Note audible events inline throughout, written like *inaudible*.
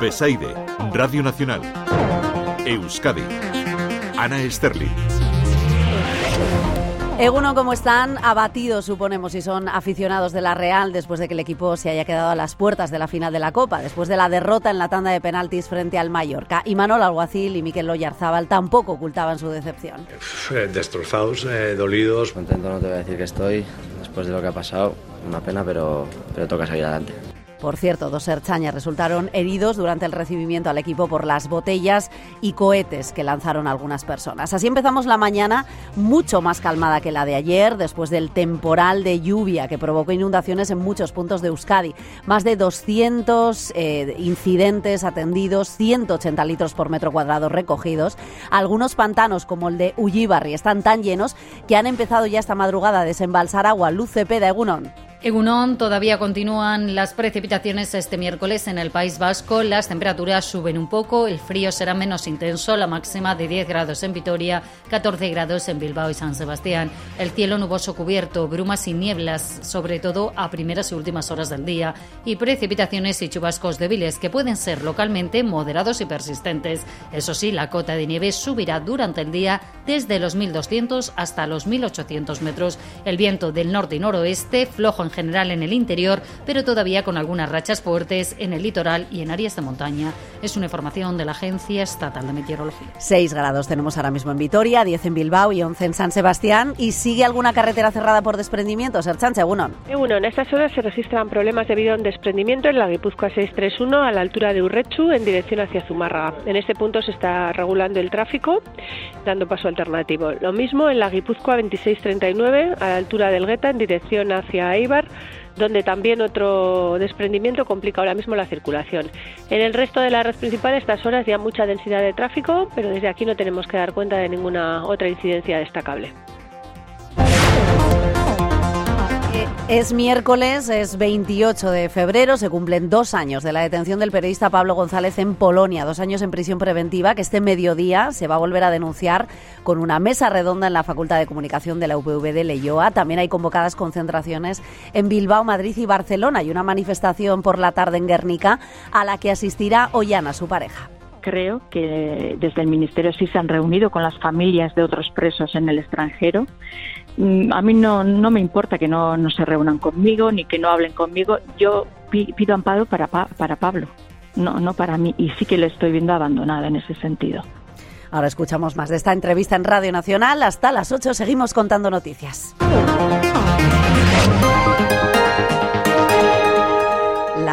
Besaide, Radio Nacional. Euskadi. Ana Sterling. Eguno, ¿cómo están? Abatidos, suponemos, si son aficionados de la Real después de que el equipo se haya quedado a las puertas de la final de la Copa, después de la derrota en la tanda de penaltis frente al Mallorca. Y Manol Alguacil y Miquel Loyarzábal tampoco ocultaban su decepción. Eh, destrozados, eh, dolidos. Contento no te voy a decir que estoy, después de lo que ha pasado. Una pena, pero, pero toca seguir adelante. Por cierto, dos serchañas resultaron heridos durante el recibimiento al equipo por las botellas y cohetes que lanzaron algunas personas. Así empezamos la mañana mucho más calmada que la de ayer, después del temporal de lluvia que provocó inundaciones en muchos puntos de Euskadi. Más de 200 eh, incidentes atendidos, 180 litros por metro cuadrado recogidos. Algunos pantanos, como el de Ullibarri, están tan llenos que han empezado ya esta madrugada a desembalsar agua. Luz Cepeda, Egunon. Egunon, todavía continúan las precipitaciones este miércoles en el País Vasco. Las temperaturas suben un poco, el frío será menos intenso, la máxima de 10 grados en Vitoria, 14 grados en Bilbao y San Sebastián. El cielo nuboso cubierto, brumas y nieblas, sobre todo a primeras y últimas horas del día, y precipitaciones y chubascos débiles que pueden ser localmente moderados y persistentes. Eso sí, la cota de nieve subirá durante el día desde los 1.200 hasta los 1.800 metros. El viento del norte y noroeste flojo en general en el interior, pero todavía con algunas rachas fuertes en el litoral y en áreas de montaña. Es una información de la Agencia Estatal de Meteorología. 6 grados tenemos ahora mismo en Vitoria, 10 en Bilbao y 11 en San Sebastián. ¿Y sigue alguna carretera cerrada por desprendimiento? Serchanche, uno. Bueno, en estas horas se registran problemas debido a un desprendimiento en la Guipúzcoa 631 a la altura de Urrechu en dirección hacia Zumárraga. En este punto se está regulando el tráfico, dando paso alternativo. Lo mismo en la Guipúzcoa 2639 a la altura del Gueta en dirección hacia Eibar donde también otro desprendimiento complica ahora mismo la circulación. En el resto de la red principal, estas horas ya mucha densidad de tráfico, pero desde aquí no tenemos que dar cuenta de ninguna otra incidencia destacable. Es miércoles, es 28 de febrero, se cumplen dos años de la detención del periodista Pablo González en Polonia, dos años en prisión preventiva que este mediodía se va a volver a denunciar con una mesa redonda en la Facultad de Comunicación de la UPV de Leyoa. También hay convocadas concentraciones en Bilbao, Madrid y Barcelona y una manifestación por la tarde en Guernica a la que asistirá Ollana, su pareja creo que desde el Ministerio sí se han reunido con las familias de otros presos en el extranjero Mm, a mí no, no me importa que no, no, se reúnan conmigo ni que no hablen conmigo. Yo pido amparo para, para Pablo, no, no para mí. Y sí que le estoy viendo abandonada en ese sentido. Ahora escuchamos más de esta entrevista en Radio Nacional. Hasta las 8 seguimos contando noticias.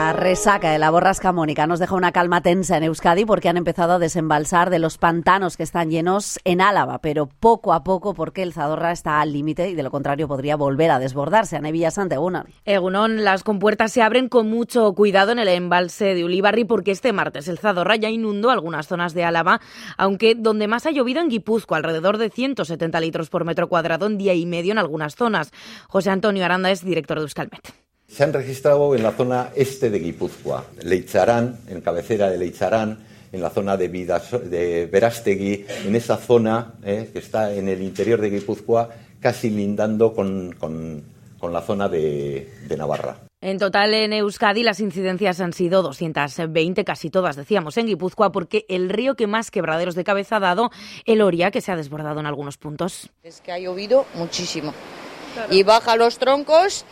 La resaca de la borrasca Mónica nos deja una calma tensa en Euskadi porque han empezado a desembalsar de los pantanos que están llenos en Álava, pero poco a poco porque el Zadorra está al límite y de lo contrario podría volver a desbordarse. Nevilla Santa Egunon. Egunon, las compuertas se abren con mucho cuidado en el embalse de Ulibarri porque este martes el Zadorra ya inundó algunas zonas de Álava, aunque donde más ha llovido en Guipúzcoa, alrededor de 170 litros por metro cuadrado en día y medio en algunas zonas. José Antonio Aranda es director de Euskalmet. Se han registrado en la zona este de Guipúzcoa, Leicharán, en cabecera de Leicharán, en la zona de, de Verástegui, en esa zona eh, que está en el interior de Guipúzcoa, casi lindando con, la zona de, Navarra. En total, en Euskadi las incidencias han sido 220, casi todas, decíamos, en Guipúzcoa, porque el río que más quebraderos de cabeza ha dado, el Oria, que se ha desbordado en algunos puntos. Es que ha llovido muchísimo. Y baja los troncos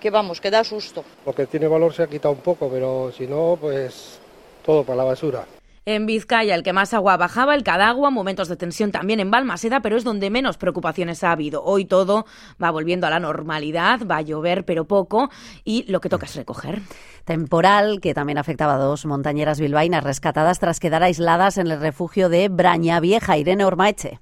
que vamos, que da susto. Lo que tiene valor se ha quitado un poco, pero si no, pues todo para la basura. En Vizcaya, el que más agua bajaba, el Cadagua, momentos de tensión también en Balmaseda, pero es donde menos preocupaciones ha habido. Hoy todo va volviendo a la normalidad, va a llover, pero poco, y lo que toca es recoger. Temporal que también afectaba a dos montañeras bilbaínas rescatadas tras quedar aisladas en el refugio de Braña Vieja. Irene Ormaeche.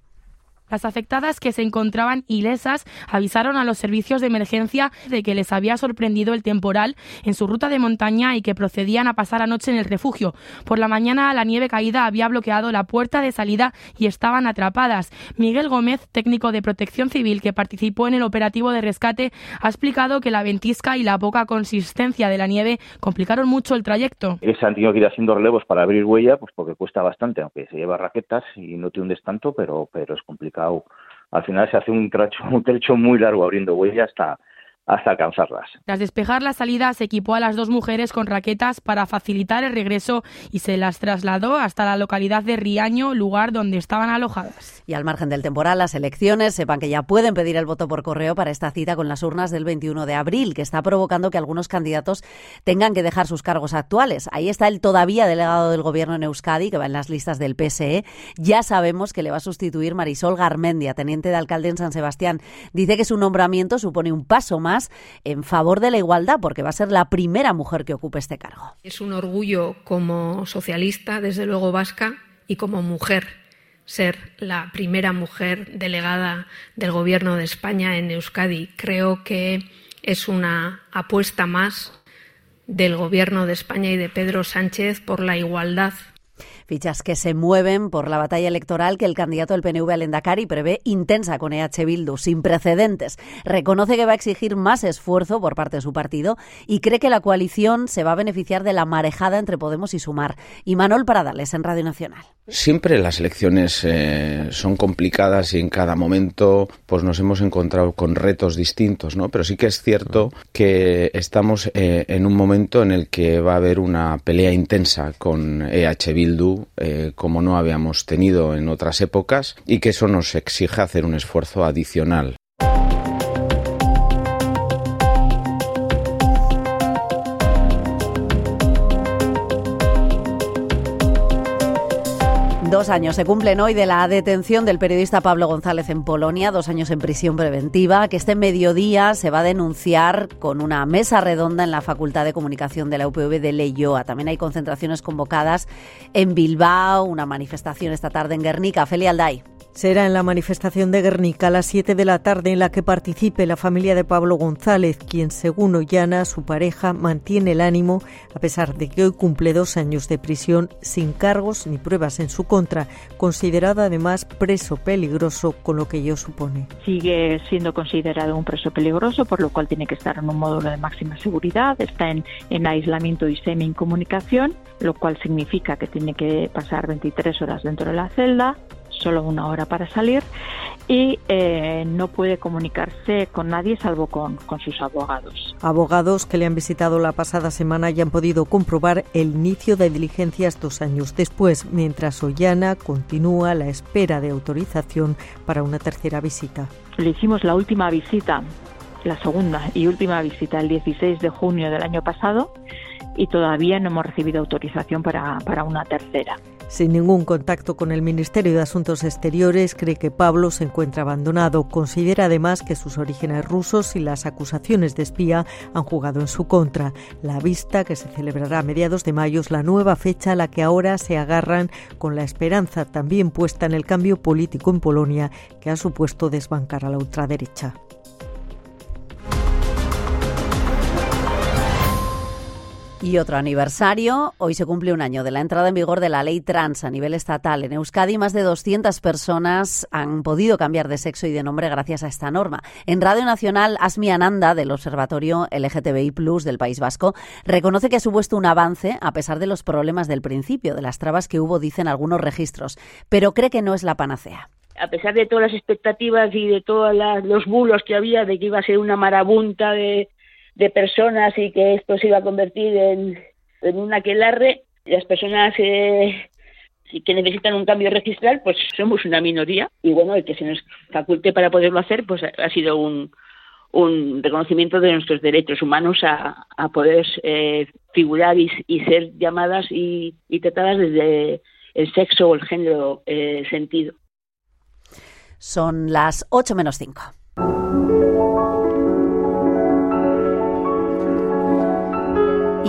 Las afectadas que se encontraban ilesas avisaron a los servicios de emergencia de que les había sorprendido el temporal en su ruta de montaña y que procedían a pasar la noche en el refugio. Por la mañana la nieve caída había bloqueado la puerta de salida y estaban atrapadas. Miguel Gómez, técnico de protección civil que participó en el operativo de rescate, ha explicado que la ventisca y la poca consistencia de la nieve complicaron mucho el trayecto. Se han tenido que ir haciendo relevos para abrir huella, pues porque cuesta bastante, aunque se lleva raquetas y no te hundes tanto, pero, pero es complicado al final se hace un trecho, *laughs* un trecho muy largo abriendo huella hasta, hasta alcanzarlas. Tras despejar la salida, se equipó a las dos mujeres con raquetas para facilitar el regreso y se las trasladó hasta la localidad de Riaño, lugar donde estaban alojadas. Y al margen del temporal, las elecciones, sepan que ya pueden pedir el voto por correo para esta cita con las urnas del 21 de abril, que está provocando que algunos candidatos tengan que dejar sus cargos actuales. Ahí está el todavía delegado del gobierno en Euskadi, que va en las listas del PSE. Ya sabemos que le va a sustituir Marisol Garmendia, teniente de alcalde en San Sebastián. Dice que su nombramiento supone un paso más en favor de la igualdad, porque va a ser la primera mujer que ocupe este cargo. Es un orgullo como socialista, desde luego vasca, y como mujer ser la primera mujer delegada del Gobierno de España en Euskadi. Creo que es una apuesta más del Gobierno de España y de Pedro Sánchez por la igualdad Fichas que se mueven por la batalla electoral que el candidato del PNV al Endacari prevé intensa con EH Bildu, sin precedentes. Reconoce que va a exigir más esfuerzo por parte de su partido y cree que la coalición se va a beneficiar de la marejada entre Podemos y Sumar. Y Manuel Paradales en Radio Nacional. Siempre las elecciones eh, son complicadas y en cada momento pues nos hemos encontrado con retos distintos, ¿no? Pero sí que es cierto que estamos eh, en un momento en el que va a haber una pelea intensa con EH Bildu como no habíamos tenido en otras épocas y que eso nos exige hacer un esfuerzo adicional. Dos años se cumplen hoy de la detención del periodista Pablo González en Polonia, dos años en prisión preventiva, que este mediodía se va a denunciar con una mesa redonda en la Facultad de Comunicación de la UPV de Leyoa. También hay concentraciones convocadas en Bilbao, una manifestación esta tarde en Guernica. Felia Alday. Será en la manifestación de Guernica a las 7 de la tarde en la que participe la familia de Pablo González, quien, según Ollana, su pareja, mantiene el ánimo a pesar de que hoy cumple dos años de prisión sin cargos ni pruebas en su contra, considerado además preso peligroso, con lo que ello supone. Sigue siendo considerado un preso peligroso, por lo cual tiene que estar en un módulo de máxima seguridad, está en, en aislamiento y semi-incomunicación, lo cual significa que tiene que pasar 23 horas dentro de la celda, solo una hora para salir y eh, no puede comunicarse con nadie salvo con, con, sus abogados. Abogados que le han visitado la pasada semana y han podido comprobar el inicio de diligencias dos años después, mientras Ollana continúa la espera de autorización para una tercera visita. Le hicimos la última visita, la segunda y última visita el 16 de junio del año pasado y todavía no hemos recibido autorización para, para una tercera. Sin ningún contacto con el Ministerio de Asuntos Exteriores, cree que Pablo se encuentra abandonado. Considera además que sus orígenes rusos y las acusaciones de espía han jugado en su contra. La vista, que se celebrará a mediados de mayo, es la nueva fecha a la que ahora se agarran con la esperanza también puesta en el cambio político en Polonia que ha supuesto desbancar a la ultraderecha. Y otro aniversario, hoy se cumple un año de la entrada en vigor de la ley trans a nivel estatal. En Euskadi más de 200 personas han podido cambiar de sexo y de nombre gracias a esta norma. En Radio Nacional, Asmi Ananda, del Observatorio LGTBI Plus del País Vasco, reconoce que ha supuesto un avance a pesar de los problemas del principio, de las trabas que hubo, dicen algunos registros, pero cree que no es la panacea a pesar de todas las expectativas y de todos los bulos que había de que iba a ser una marabunta de, de personas y que esto se iba a convertir en, en un aquelarre, las personas eh, que necesitan un cambio registral, pues somos una minoría y bueno, el que se nos faculte para poderlo hacer, pues ha sido un, un reconocimiento de nuestros derechos humanos a, a poder eh, figurar y, ser llamadas y, y, tratadas desde el sexo o el género eh, sentido. Son las 8 menos 5.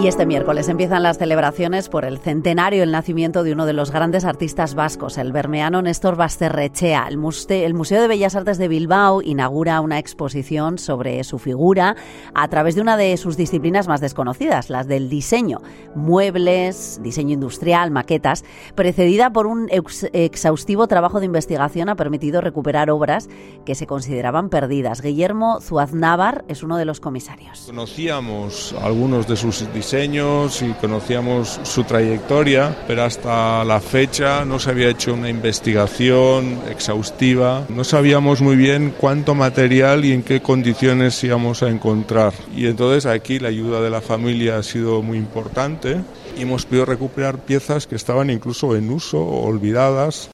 Y este miércoles empiezan las celebraciones por el centenario del nacimiento de uno de los grandes artistas vascos, el bermeano Néstor Basterrechea. El, el, Museo de Bellas Artes de Bilbao inaugura una exposición sobre su figura a través de una de sus disciplinas más desconocidas, las del diseño, muebles, diseño industrial, maquetas, precedida por un exhaustivo trabajo de investigación ha permitido recuperar obras que se consideraban perdidas. Guillermo Zuaznavar es uno de los comisarios. Conocíamos algunos de sus diseños diseños y conocíamos su trayectoria, pero hasta la fecha no se había hecho una investigación exhaustiva, no sabíamos muy bien cuánto material y en qué condiciones íbamos a encontrar. Y entonces aquí la ayuda de la familia ha sido muy importante y hemos podido recuperar piezas que estaban incluso en uso olvidadas.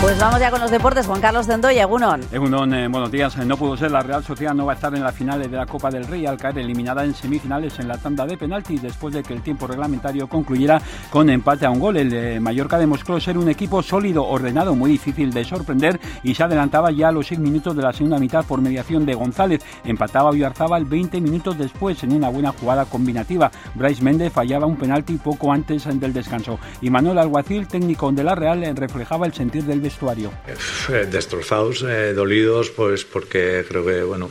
Pues vamos ya con los deportes. Juan Carlos Dendoya, Egunon. Egunon, eh, buenos días. No pudo ser. La Real Sociedad no va a estar en las finales de la Copa del Rey al caer eliminada en semifinales en la tanda de penaltis después de que el tiempo reglamentario concluyera con empate a un gol. El de Mallorca demostró ser un equipo sólido, ordenado, muy difícil de sorprender y se adelantaba ya a los seis minutos de la segunda mitad por mediación de González. Empataba el 20 minutos después en una buena jugada combinativa. Bryce Méndez fallaba un penalti poco antes del descanso y Manuel Alguacil, técnico de la Real, reflejaba el sentir del eh, destrozados, eh, dolidos, pues porque creo que, bueno,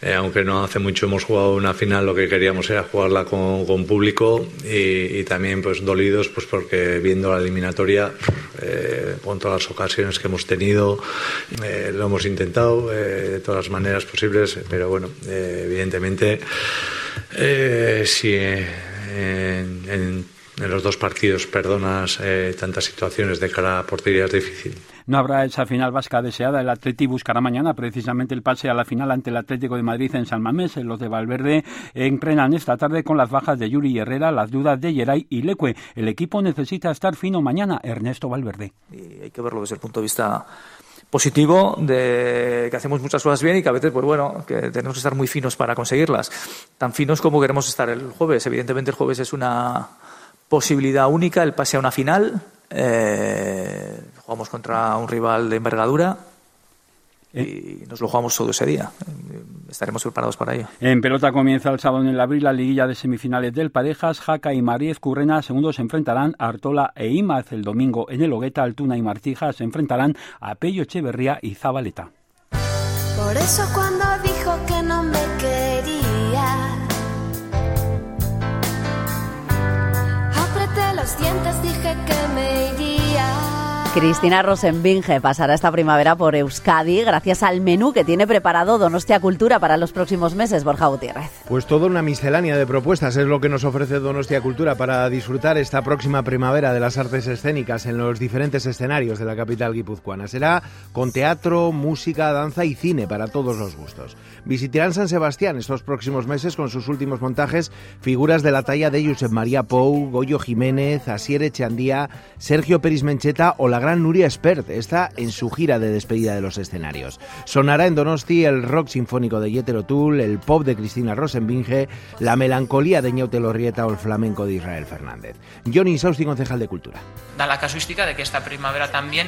eh, aunque no hace mucho hemos jugado una final, lo que queríamos era jugarla con, público y, también pues dolidos pues porque viendo la eliminatoria con todas las ocasiones que hemos tenido lo hemos intentado de todas las maneras posibles pero bueno evidentemente si en en los dos partidos perdonas eh, tantas situaciones de cara a portería es difícil. No habrá esa final vasca deseada. El Atleti buscará mañana precisamente el pase a la final ante el Atlético de Madrid en San Mamés. Los de Valverde entrenan esta tarde con las bajas de Yuri Herrera, las dudas de Geray y Leque. El equipo necesita estar fino mañana. Ernesto Valverde. Y hay que verlo desde el punto de vista positivo de que hacemos muchas cosas bien y que a veces, pues bueno, que tenemos que estar muy finos para conseguirlas. Tan finos como queremos estar el jueves. Evidentemente el jueves es una posibilidad única el pase a una final. Eh, jugamos contra un rival de envergadura y nos lo jugamos todo ese día. Estaremos preparados para ello. En pelota comienza el sábado en el abril la liguilla de semifinales del Parejas. Jaca y Mariez Currena segundos se enfrentarán a Artola e Imaz. El domingo en el Hogueta, Altuna y Martija se enfrentarán a Pello Echeverría y Zabaleta. Por eso cuando dijo que no me los dientes dije que me iría. Cristina Rosenbinge pasará esta primavera por Euskadi gracias al menú que tiene preparado Donostia Cultura para los próximos meses, Borja Gutiérrez. Pues toda una miscelánea de propuestas es lo que nos ofrece Donostia Cultura para disfrutar esta próxima primavera de las artes escénicas en los diferentes escenarios de la capital guipuzcoana. Será con teatro, música, danza y cine para todos los gustos. Visitarán San Sebastián estos próximos meses con sus últimos montajes figuras de la talla de Josep María Pou, Goyo Jiménez, Asier Echandía, Sergio Peris Mencheta o la gran Nuria Espert está en su gira de despedida de los escenarios. Sonará en Donosti el rock sinfónico de Yetero Tull, el pop de Cristina Rosenbinge, la melancolía de Ñaute Lorrieta o el flamenco de Israel Fernández. Johnny Sausti, concejal de Cultura. Da la casuística de que esta primavera también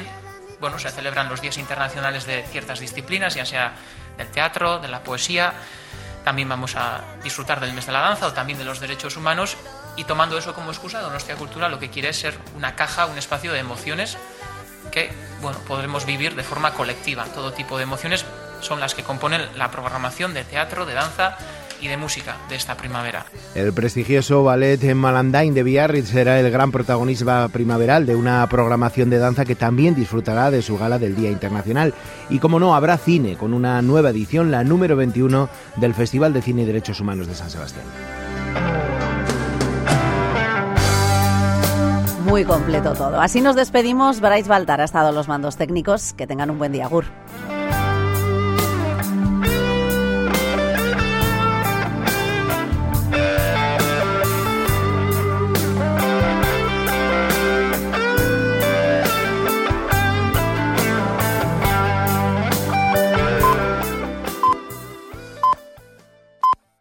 bueno, se celebran los días internacionales de ciertas disciplinas, ya sea del teatro, de la poesía. También vamos a disfrutar del mes de la danza o también de los derechos humanos y tomando eso como excusa, Donostia Cultura lo que quiere es ser una caja, un espacio de emociones que bueno, podremos vivir de forma colectiva. Todo tipo de emociones son las que componen la programación de teatro, de danza y de música de esta primavera. El prestigioso ballet en Malandain de Biarritz será el gran protagonista primaveral de una programación de danza que también disfrutará de su gala del Día Internacional. Y como no, habrá cine con una nueva edición, la número 21 del Festival de Cine y Derechos Humanos de San Sebastián. Muy completo todo. Así nos despedimos. Bryce Baltar ha estado los mandos técnicos. Que tengan un buen día, Gur.